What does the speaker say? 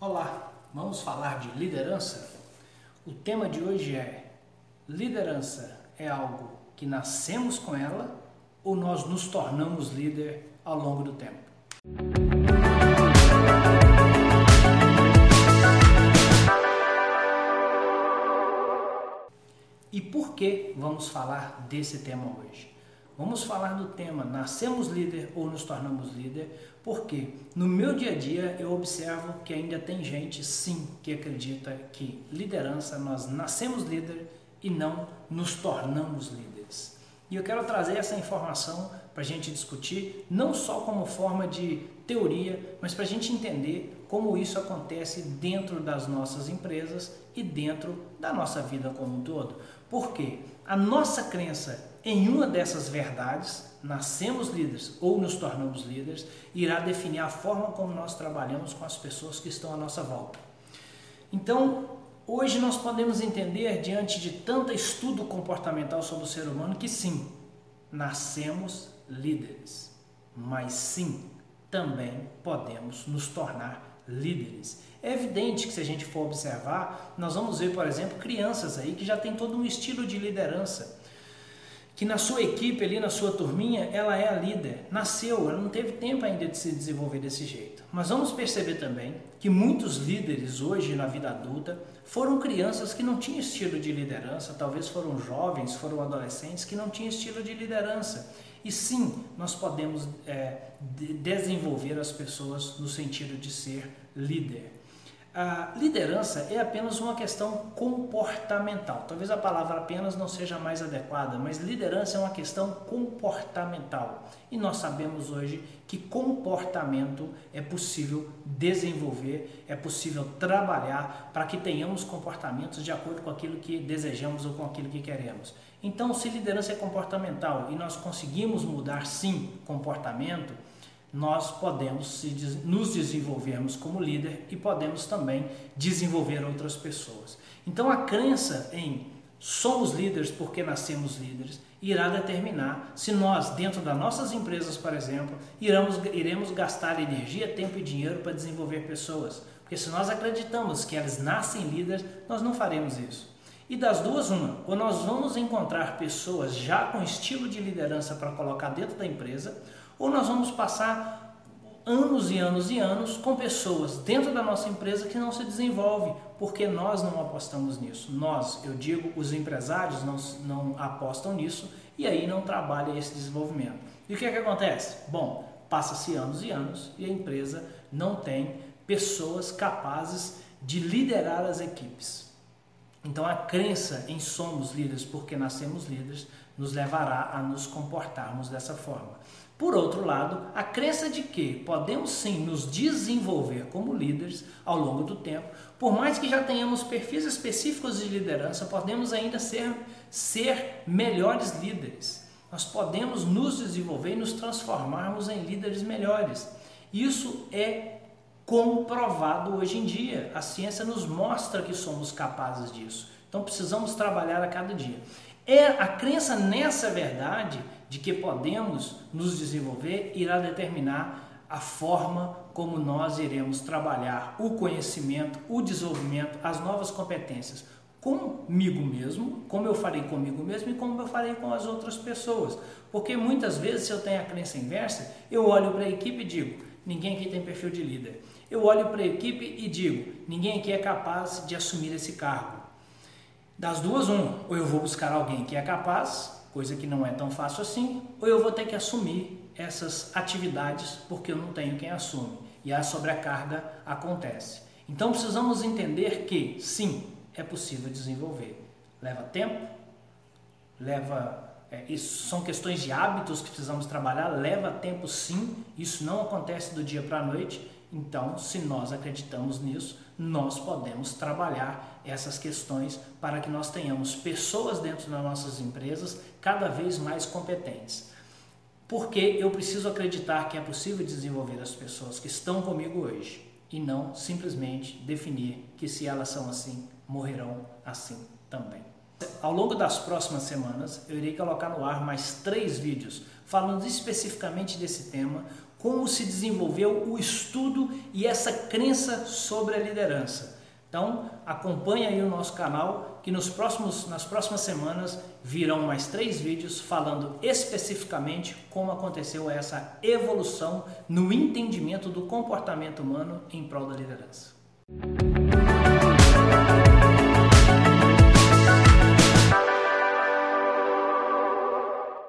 Olá, vamos falar de liderança? O tema de hoje é: liderança é algo que nascemos com ela ou nós nos tornamos líder ao longo do tempo? E por que vamos falar desse tema hoje? Vamos falar do tema nascemos líder ou nos tornamos líder, porque no meu dia a dia eu observo que ainda tem gente, sim, que acredita que liderança nós nascemos líder e não nos tornamos líderes. E eu quero trazer essa informação para a gente discutir, não só como forma de teoria, mas para a gente entender como isso acontece dentro das nossas empresas e dentro da nossa vida como um todo. Porque a nossa crença em uma dessas verdades, nascemos líderes ou nos tornamos líderes, irá definir a forma como nós trabalhamos com as pessoas que estão à nossa volta. Então, hoje nós podemos entender, diante de tanto estudo comportamental sobre o ser humano, que sim, nascemos líderes, mas sim, também podemos nos tornar líderes. É evidente que se a gente for observar, nós vamos ver, por exemplo, crianças aí que já têm todo um estilo de liderança que na sua equipe ali, na sua turminha, ela é a líder. Nasceu, ela não teve tempo ainda de se desenvolver desse jeito. Mas vamos perceber também que muitos líderes hoje na vida adulta foram crianças que não tinham estilo de liderança, talvez foram jovens, foram adolescentes que não tinham estilo de liderança. E sim, nós podemos é, desenvolver as pessoas no sentido de ser líder. A liderança é apenas uma questão comportamental. Talvez a palavra apenas não seja mais adequada, mas liderança é uma questão comportamental. E nós sabemos hoje que comportamento é possível desenvolver, é possível trabalhar para que tenhamos comportamentos de acordo com aquilo que desejamos ou com aquilo que queremos. Então, se liderança é comportamental e nós conseguimos mudar sim comportamento, nós podemos nos desenvolvermos como líder e podemos também desenvolver outras pessoas. Então a crença em somos líderes porque nascemos líderes irá determinar se nós, dentro das nossas empresas, por exemplo, iremos, iremos gastar energia, tempo e dinheiro para desenvolver pessoas. Porque se nós acreditamos que elas nascem líderes, nós não faremos isso. E das duas, uma, ou nós vamos encontrar pessoas já com estilo de liderança para colocar dentro da empresa, ou nós vamos passar anos e anos e anos com pessoas dentro da nossa empresa que não se desenvolvem, porque nós não apostamos nisso. Nós, eu digo, os empresários não, não apostam nisso e aí não trabalha esse desenvolvimento. E o que é que acontece? Bom, passa-se anos e anos e a empresa não tem pessoas capazes de liderar as equipes. Então a crença em somos líderes porque nascemos líderes nos levará a nos comportarmos dessa forma. Por outro lado, a crença de que podemos sim nos desenvolver como líderes ao longo do tempo, por mais que já tenhamos perfis específicos de liderança, podemos ainda ser, ser melhores líderes. Nós podemos nos desenvolver e nos transformarmos em líderes melhores. Isso é comprovado hoje em dia. A ciência nos mostra que somos capazes disso. Então precisamos trabalhar a cada dia. É a crença nessa verdade de que podemos nos desenvolver irá determinar a forma como nós iremos trabalhar o conhecimento, o desenvolvimento, as novas competências comigo mesmo, como eu farei comigo mesmo e como eu farei com as outras pessoas. Porque muitas vezes, se eu tenho a crença inversa, eu olho para a equipe e digo: ninguém aqui tem perfil de líder. Eu olho para a equipe e digo: ninguém aqui é capaz de assumir esse cargo. Das duas, uma, ou eu vou buscar alguém que é capaz, coisa que não é tão fácil assim, ou eu vou ter que assumir essas atividades porque eu não tenho quem assume. E a sobrecarga acontece. Então precisamos entender que sim, é possível desenvolver. Leva tempo, leva. É, isso são questões de hábitos que precisamos trabalhar, leva tempo sim, isso não acontece do dia para a noite então, se nós acreditamos nisso, nós podemos trabalhar essas questões para que nós tenhamos pessoas dentro das nossas empresas cada vez mais competentes. Porque eu preciso acreditar que é possível desenvolver as pessoas que estão comigo hoje e não simplesmente definir que se elas são assim, morrerão assim também. Ao longo das próximas semanas, eu irei colocar no ar mais três vídeos falando especificamente desse tema, como se desenvolveu o estudo e essa crença sobre a liderança. Então, acompanhe aí o nosso canal que nos próximos, nas próximas semanas virão mais três vídeos falando especificamente como aconteceu essa evolução no entendimento do comportamento humano em prol da liderança.